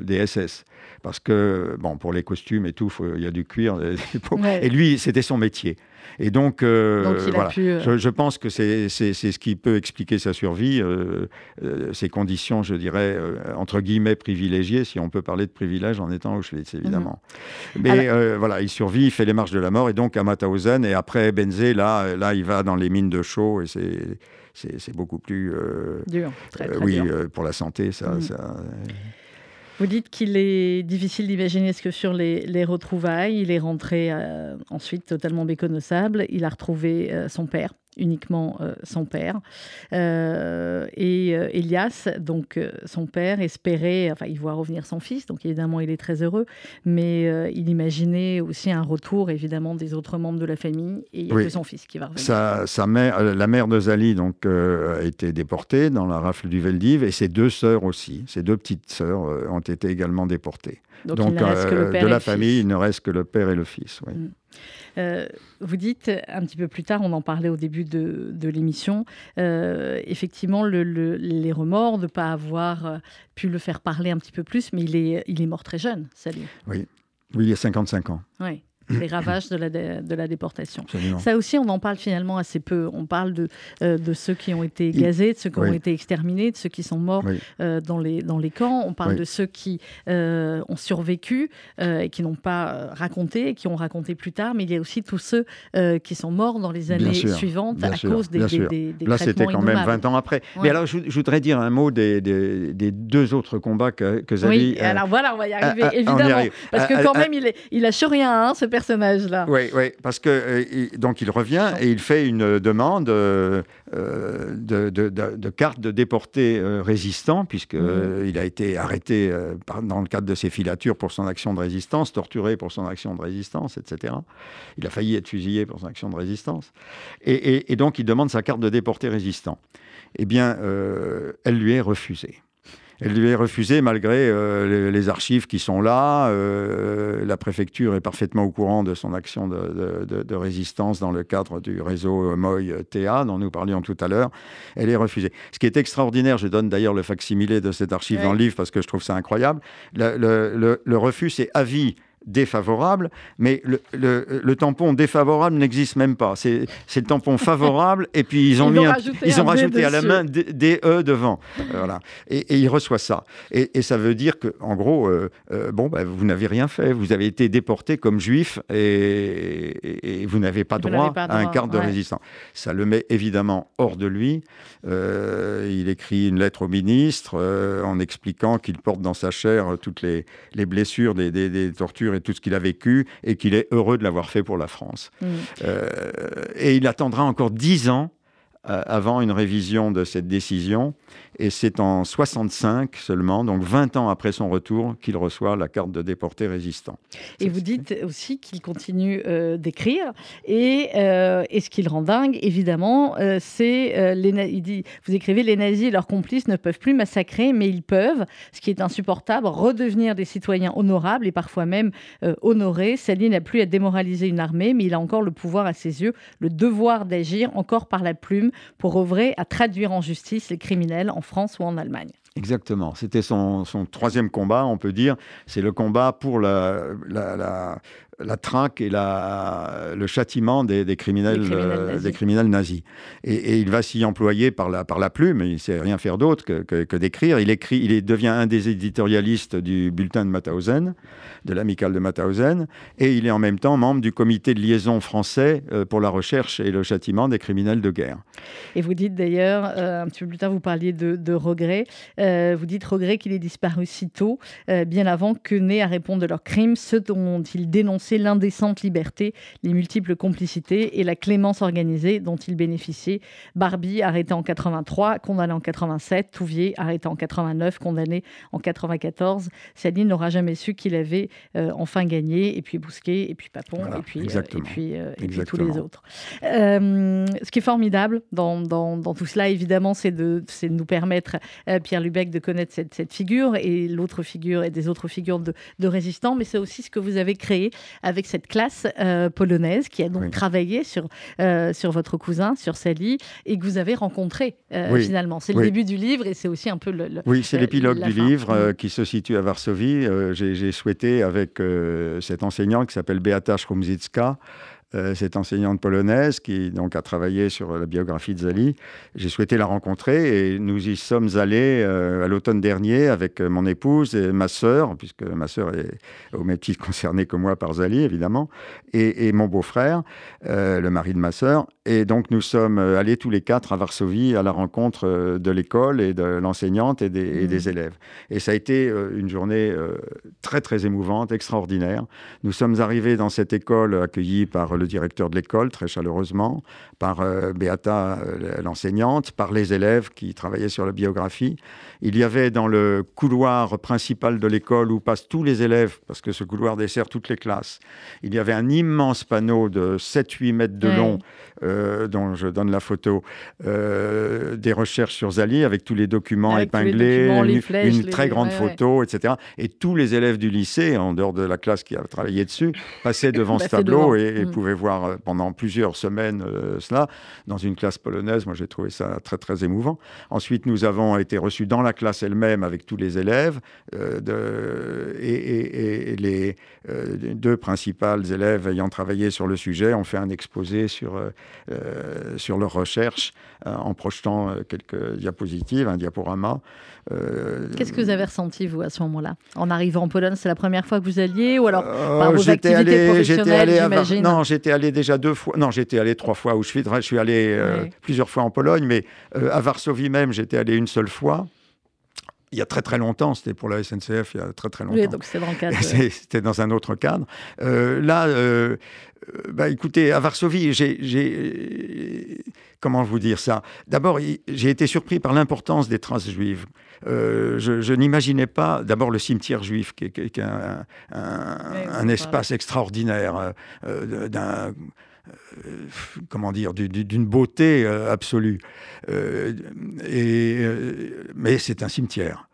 des SS parce que, bon, pour les costumes et tout, il y a du cuir. Et lui, c'était son métier. Et donc, euh, voilà. Euh, je, pense que c'est ce qui peut expliquer sa survie, euh, ses conditions, je dirais, entre guillemets, privilégiées, si on peut parler de privilège en étant Auschwitz, évidemment. Mhm. Mais voilà, il survit, il fait les marches de la mort, et donc à Mauthausen, et après Benzé, là, là, il va dans les mines de chaux, et c'est beaucoup plus... dur, très, très Oui, dur. pour la santé, ça... Mhm. ça vous dites qu'il est difficile d'imaginer ce que sur les, retrouvailles, il est rentré euh, ensuite totalement méconnaissable. Il a retrouvé euh, son père uniquement euh, son père. Euh, et euh, Elias, donc son père, espérait, enfin, il voit revenir son fils, donc évidemment, il est très heureux, mais il imaginait aussi un retour, évidemment, des autres membres de la famille, et il n'y a que son fils qui va revenir. Sa, mère, la mère de Zali, donc, a été déportée dans la rafle du Veldiv, et ses deux sœurs aussi, ses deux petites sœurs ont été également déportées. Donc, de la famille, il ne reste que le père et le fils. Oui. Mm. Euh, vous dites un petit peu plus tard, on en parlait au début de, l'émission, euh, effectivement, les remords de ne pas avoir euh, pu le faire parler un petit peu plus, mais il est, il est mort très jeune, Salut. Oui, oui il a 55 ans. Oui les ravages de la, de la déportation. Ça aussi, on en parle finalement assez peu. On parle de, euh, de ceux qui ont été gazés, de ceux qui ont été exterminés, de ceux qui sont morts euh, dans, les, dans les camps. On parle de ceux qui euh, ont survécu et qui n'ont pas raconté, et qui ont raconté plus tard. Mais il y a aussi tous ceux qui sont morts dans les années suivantes à cause des, des, des, Là, c'était quand même 20 ans après. Mais alors, je, voudrais dire un mot des, des deux autres combats que, que Zali... Oui, alors voilà, on va y arriver, évidemment. Parce que quand même, il, est, il a sur rien, hein, ce personnage-là. Oui, oui, parce que euh, donc il revient et il fait une demande euh, de, de, de, carte de déporté euh, résistant, puisqu'il mhm. il a été arrêté dans le cadre de ses filatures pour son action de résistance, torturé pour son action de résistance, etc. Il a failli être fusillé pour son action de résistance. Et, et donc il demande sa carte de déporté résistant. Eh bien, elle lui est refusée. Elle lui est refusée malgré euh, les, archives qui sont là. Euh, la préfecture est parfaitement au courant de son action de, résistance dans le cadre du réseau MOI-TA dont nous parlions tout à l'heure. Elle est refusée. Ce qui est extraordinaire, je donne d'ailleurs le facsimilé de cette archive dans le livre parce que je trouve ça incroyable. Le, le refus, c'est avis défavorable, mais le, le, tampon défavorable n'existe même pas. C'est le tampon favorable, et puis ils ont, mis ils ont rajouté à la main des E devant. Euh, voilà. Et, il reçoit ça. Et, ça veut dire que, en gros, euh, euh, bon, bah, vous n'avez rien fait. Vous avez été déporté comme juif et, vous n'avez pas, droit à un carte de résistant. Ça le met évidemment hors de lui. il écrit une lettre au ministre en expliquant qu'il porte dans sa chair toutes les, les blessures des, des, des tortures tout ce qu'il a vécu et qu'il est heureux de l'avoir fait pour la France. Mm. Euh, et il attendra encore dix ans euh, avant une révision de cette décision. Et c'est en 65 seulement, donc 20 ans après son retour, qu'il reçoit la carte de déporté résistant. Et vous dites aussi qu'il continue euh, d'écrire. Et, euh, et, ce qui le rend dingue, évidemment, c'est, les il dit, vous écrivez, les nazis et leurs complices ne peuvent plus massacrer, mais ils peuvent, ce qui est insupportable, redevenir des citoyens honorables et parfois même honorés. Sally n'a plus à démoraliser une armée, mais il a encore le pouvoir à ses yeux, le devoir d'agir encore par la plume pour œuvrer à traduire en justice les criminels en France ou en Allemagne. Exactement. C'était son, troisième combat, on peut dire. C'est le combat pour la, la traque et la, le châtiment des, criminels, des criminels, nazis. Et, il va s'y employer par la, par la plume, il ne sait rien faire d'autre que, que, d'écrire. Il, écrit, il devient un des éditorialistes du bulletin de Mauthausen, de l'amicale de Mauthausen, et il est en même temps membre du comité de liaison français pour la recherche et le châtiment des criminels de guerre. Et vous dites d'ailleurs, un petit peu plus tard, vous parliez de, de regret, vous dites regret qu'il ait disparu si tôt, bien avant que n'aient à répondre de leurs crimes ceux dont il dénonçait l'indécente liberté, les multiples complicités et la clémence organisée dont il bénéficiait. Barbie, arrêté en 83, condamné en 87, Touvier, arrêté en 89, condamné en 94. Saline n'aura jamais su qu'il avait euh, enfin gagné, et puis Bousquet, et puis Papon, et puis, euh, et puis, euh, et puis tous les autres. ce qui est formidable dans, dans, dans tout cela, évidemment, c'est de, de, nous permettre, Pierre Lubec, de connaître cette, cette figure et l'autre figure et des autres figures de, de résistants, mais c'est aussi ce que vous avez créé avec cette classe euh, polonaise qui a donc travaillé sur, euh, sur votre cousin, sur Sally, et que vous avez rencontré euh, finalement. C'est le début du livre et c'est aussi un peu le. oui, c'est l'épilogue du livre mm. qui se situe à Varsovie. J'ai souhaité, avec cette enseignante qui s'appelle Beata Shrumzicka, euh, cette enseignante polonaise qui donc a travaillé sur la biographie de Zali. J'ai souhaité la rencontrer et nous y sommes allés euh, à l'automne dernier avec euh, mon épouse et ma sœur, puisque ma sœur est au même titre concernée que moi par Zali, évidemment, et, mon beau-frère, le mari de ma sœur. Et donc nous sommes allés tous les quatre à Varsovie à la rencontre de l'école et de l'enseignante et, et, des mmh. élèves. Et ça a été une journée très très émouvante, extraordinaire. Nous sommes arrivés dans cette école accueillis par le directeur de l'école, très chaleureusement, par euh, Beata, euh, l'enseignante, par les élèves qui travaillaient sur la biographie. Il y avait dans le couloir principal de l'école où passent tous les élèves, parce que ce couloir dessert toutes les classes, il y avait un immense panneau de 7-8 mètres de long, euh, dont je donne la photo, des recherches sur Zali, avec tous les documents épinglés, une, très grande photo, etc. Et tous les élèves du lycée, en dehors de la classe qui a travaillé dessus, passaient devant ce tableau et, mm. pouvaient voir pendant plusieurs semaines cela dans une classe polonaise. Moi, j'ai trouvé ça très, très émouvant. Ensuite, nous avons été reçus dans la classe elle-même avec tous les élèves euh, et, les euh, deux principales élèves ayant travaillé sur le sujet ont fait un exposé sur, euh, sur leurs recherches en projetant quelques diapositives, un diaporama. Qu'est-ce que vous avez ressenti, vous, à ce moment-là? En arrivant en Pologne, c'est la première fois que vous alliez Ou alors par vos activités allé, professionnelles, j'imagine? Non, j'étais allé déjà deux fois. Non, j'étais allé trois fois je suis allé euh, plusieurs fois en Pologne, mais euh, à Varsovie même, j'étais allé une seule fois il y a très très longtemps, c'était pour la SNCF, il y a très très longtemps. Oui, donc c'est dans. C'était dans un autre cadre. Euh, là, bah, écoutez, à Varsovie, j'ai. Comment vous dire ça? D'abord, j'ai été surpris par l'importance des traces juives. je, n'imaginais pas, d'abord, le cimetière juif, qui est, un, espace extraordinaire, d'un euh, comment dire, d'une beauté euh, absolue. Euh, et, mais c'est un cimetière.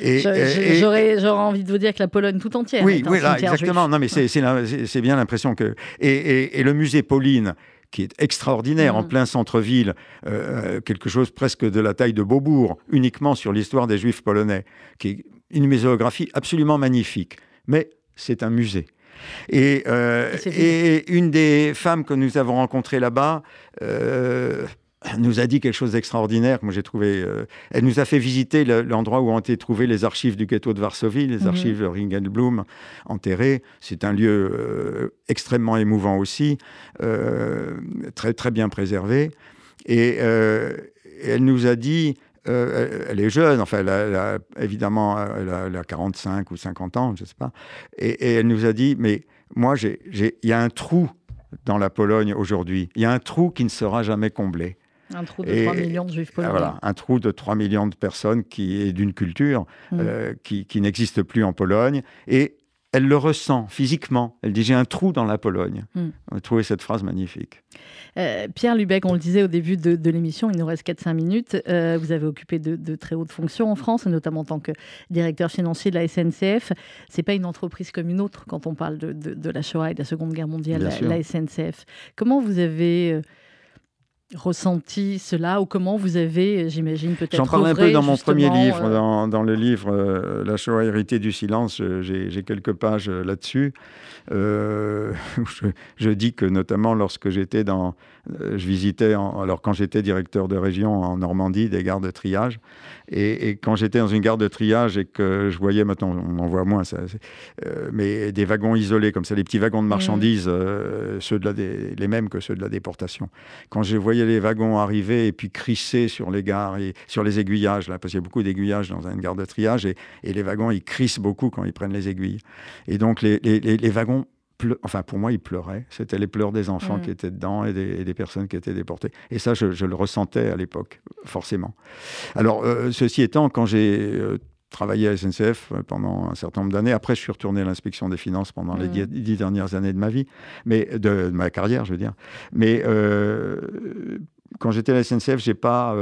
J'aurais envie de vous dire que la Pologne tout entière. Oui, oui exactement. Non, mais c'est bien l'impression que. Et, le musée Pauline, qui est extraordinaire, en mm. plein centre-ville, quelque chose presque de la taille de Beaubourg, uniquement sur l'histoire des Juifs polonais, qui est une muséographie absolument magnifique. Mais c'est un musée. Euh, et, une des femmes que nous avons rencontrées là-bas euh, nous a dit quelque chose d'extraordinaire que moi j'ai trouvé. Euh, elle nous a fait visiter l'endroit où ont été trouvées les archives du ghetto de Varsovie, les mhm. archives de Ringelblum enterrées. C'est un lieu extrêmement émouvant aussi, très, très bien préservé. Et, elle nous a dit euh, elle est jeune, enfin, elle évidemment, elle a, 45 ou 50 ans, je ne sais pas. Et, elle nous a dit, mais moi, il y a un trou dans la Pologne aujourd'hui. Il y a un trou qui ne sera jamais comblé. Un trou de 3 millions de juifs polonais. Voilà, un trou de 3 millions de personnes qui est d'une culture mmh. euh, qui, qui n'existe plus en Pologne. Et elle le ressent physiquement. Elle dit J'ai un trou dans la Pologne. Hmm. On a trouvé cette phrase magnifique. Euh, Pierre Lubec, on le disait au début de, l'émission, il nous reste 4-5 minutes. Euh, vous avez occupé de, très hautes fonctions en France, notamment en tant que directeur financier de la SNCF. C'est pas une entreprise comme une autre quand on parle de, la Shoah et de la Seconde Guerre mondiale, la, SNCF. Comment vous avez. Euh, ressenti cela ou comment vous avez, j'imagine, peut-être. J'en parle un peu dans mon premier livre, dans, le livre La Shoah héritée du silence, j'ai quelques pages là-dessus. je, je, dis que notamment lorsque j'étais dans, je visitais, alors quand j'étais directeur de région en Normandie, des gares de triage, et, quand j'étais dans une gare de triage et que je voyais, maintenant on en voit moins, ça, euh, mais des wagons isolés comme ça, les petits wagons de marchandises, euh, ceux de la les mêmes que ceux de la déportation. Quand je voyais les wagons arriver et puis crisser sur les gares, et, sur les aiguillages, là, parce qu'il y a beaucoup d'aiguillages dans une gare de triage, et, et, les wagons, ils crissent beaucoup quand ils prennent les aiguilles. Et donc les, les, les wagons enfin pour moi, il pleurait. C'était les pleurs des enfants qui mm. étaient dedans et des, personnes qui étaient déportées. Et ça, je, le ressentais à l'époque, forcément. Alors, euh, ceci étant, quand j'ai euh, travaillé à SNCF euh, pendant un certain nombre d'années, après, je suis retourné à l'inspection des finances pendant les mm. dix, dernières années de ma vie, mais de, ma carrière, je veux dire. Mais quand j'étais à la SNCF, j'ai pas,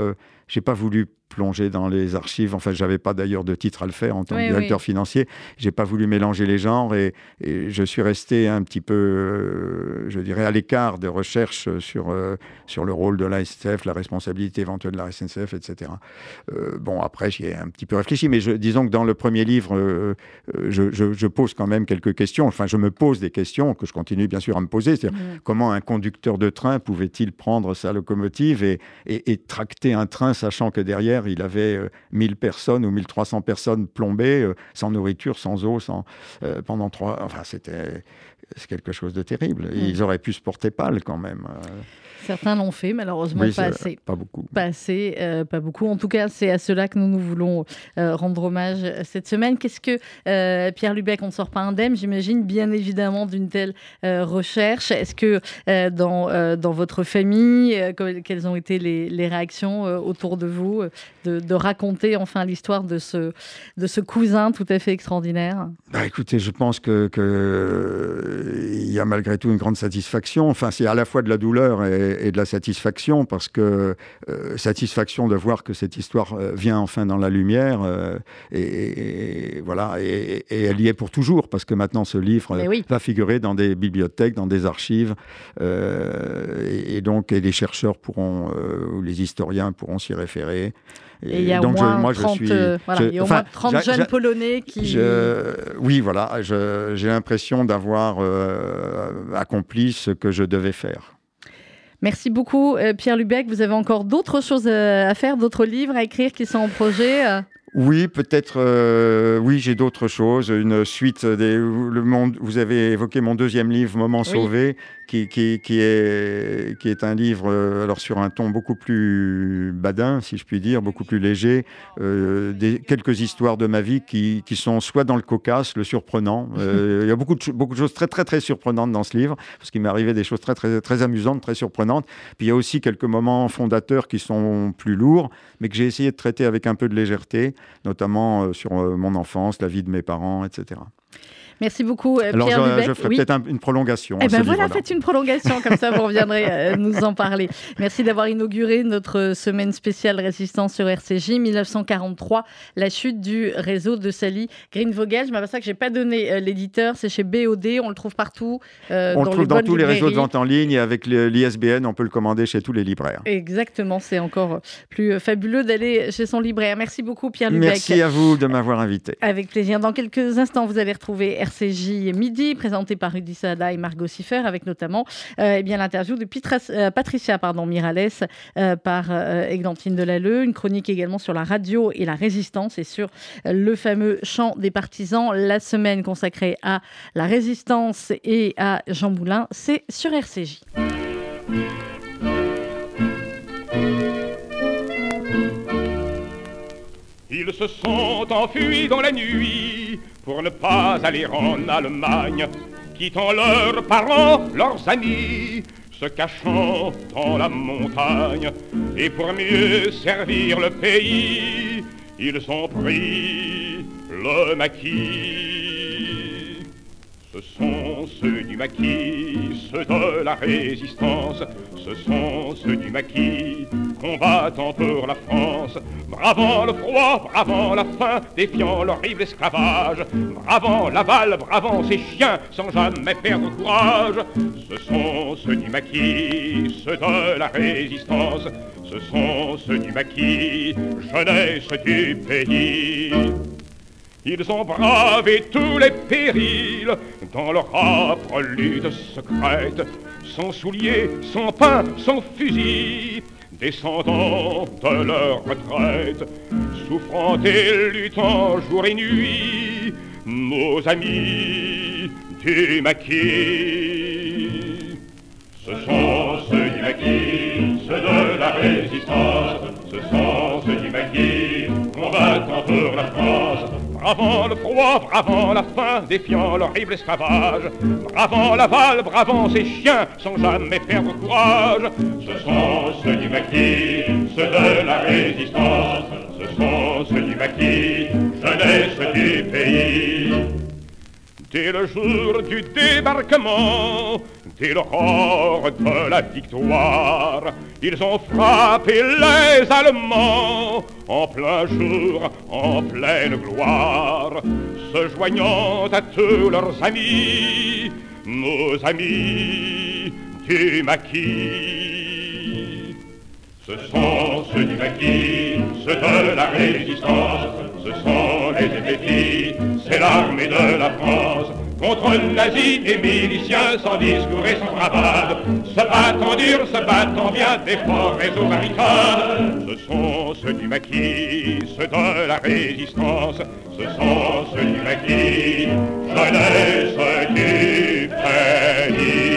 j'ai pas voulu plonger dans les archives. Enfin, j'avais pas d'ailleurs de titre à le faire en tant que directeur financier. J'ai pas voulu mélanger les genres et, je suis resté un petit peu, euh, je dirais, à l'écart des recherches sur, euh, sur le rôle de la SNCF, la responsabilité éventuelle de la SNCF, etc. Euh, bon, après, j'y ai un petit peu réfléchi, mais je, disons que dans le premier livre, je, je, pose quand même quelques questions. Enfin, je me pose des questions que je continue bien sûr à me poser. C'est-à-dire, mmh. comment un conducteur de train pouvait-il prendre sa locomotive et, et, et tracter un train, sachant que derrière, il avait 1000 euh, personnes ou 1300 personnes plombées, euh, sans nourriture, sans eau, sans, euh, pendant trois. Enfin, c'était quelque chose de terrible. Mm. Ils auraient pu se porter pâle quand même. Certains l'ont fait, malheureusement pas assez. Pas beaucoup. Pas assez, euh, pas beaucoup. En tout cas, c'est à cela que nous, nous voulons euh, rendre hommage cette semaine. Qu'est-ce que euh, Pierre Lubec, on ne sort pas indemne, j'imagine, bien évidemment, d'une telle recherche. Est-ce que dans, dans votre famille, quelles ont été les, les réactions autour de vous de, de raconter enfin l'histoire de ce, de ce cousin tout à fait extraordinaire bah, Écoutez, je pense qu'il que il y a malgré tout une grande satisfaction. Enfin, c'est à la fois de la douleur et, et, de la satisfaction, parce que euh, satisfaction de voir que cette histoire euh, vient enfin dans la lumière, euh, et, voilà, et, elle y est pour toujours, parce que maintenant ce livre va figurer dans des bibliothèques, dans des archives, et, donc les chercheurs pourront, ou les historiens pourront s'y référer. Et il y a donc, au moins moi, 30, je suis, voilà, il y a au moins 30 jeunes Polonais qui... oui, voilà, j'ai l'impression d'avoir accompli ce que je devais faire. Merci beaucoup, euh, Pierre Lubec. Vous avez encore d'autres choses euh, à faire, d'autres livres à écrire qui sont en projet euh? Oui, peut-être. Euh, oui, j'ai d'autres choses. Une suite des. Le monde. Vous avez évoqué mon deuxième livre, Moment sauvé, qui, qui, qui, est qui est un livre euh, alors sur un ton beaucoup plus badin, si je puis dire, beaucoup plus léger. Euh, des quelques histoires de ma vie qui, qui sont soit dans le cocasse, le surprenant. Euh, il y a beaucoup de beaucoup de choses très très très surprenantes dans ce livre, parce qu'il m'est arrivé des choses très très très amusantes, très surprenantes. Puis il y a aussi quelques moments fondateurs qui sont plus lourds, mais que j'ai essayé de traiter avec un peu de légèreté notamment sur mon enfance, la vie de mes parents, etc. Merci beaucoup, euh, Pierre Alors, je, je ferai peut-être une prolongation. Eh bien voilà, faites une prolongation, comme ça vous reviendrez euh, nous en parler. Merci d'avoir inauguré notre semaine spéciale résistance sur RCJ 1943, la chute du réseau de Sally Greenvogel. Je m'aperçois que je n'ai pas donné euh, l'éditeur, c'est chez BOD, on le trouve partout. on le trouve dans tous les réseaux de vente en ligne et avec l'ISBN, on peut le commander chez tous les libraires. Exactement, c'est encore plus fabuleux d'aller chez son libraire. Merci beaucoup, Pierre Lubec. Merci à vous de m'avoir invité. Avec plaisir. Dans quelques instants, vous allez retrouver RCJ RCJ Midi, présenté par Rudy Sada et Margot Siffer, avec notamment euh, eh l'interview de euh, Patricia pardon, Mirales euh, par Églantine Delalleux, une chronique également sur la radio et la résistance et sur le fameux chant des partisans. La semaine consacrée à la résistance et à Jean Moulin, c'est sur RCJ. Ils se sont enfuis dans la nuit pour ne pas aller en Allemagne, quittant leurs parents, leurs amis, se cachant dans la montagne. Et pour mieux servir le pays, ils ont pris le maquis. Ce sont ceux du maquis, ceux de la résistance, ce sont ceux du maquis combattant pour la France, bravant le froid, bravant la faim, défiant l'horrible esclavage, bravant la bravant ses chiens, sans jamais perdre courage. Ce sont ceux du maquis, ceux de la résistance, ce sont ceux du maquis, jeunesse du pays. Ils ont bravé tous les périls dans leur âpre lutte secrète, sans souliers, sans pain, sans fusil, descendant de leur retraite, souffrant et luttant jour et nuit, nos amis du maquis. Ce sont ceux du maquis, ceux de la résistance, ce sont ceux du maquis, combattant pour la France, bravant le froid, bravant la faim, défiant l'horrible esclavage, bravant la balle, bravant ses chiens, sans jamais perdre courage. Ce sont ceux du maquis, ceux de la résistance, ce sont ceux du maquis, jeunesse du pays. Dès le jour du débarquement, dès l'aurore de la victoire, ils ont frappé les Allemands en plein jour, en pleine gloire, se joignant à tous leurs amis, nos amis du maquis. Ce sont ceux du maquis, ceux de la résistance, ce sont les effectifs, c'est l'armée de la France. Contre nazis et miliciens sans discours et sans bravade, se battant dur, se battant bien des forts et aux barricades. Ce sont ceux du maquis, ceux de la résistance, ce sont ceux du maquis, jeunesse du pays.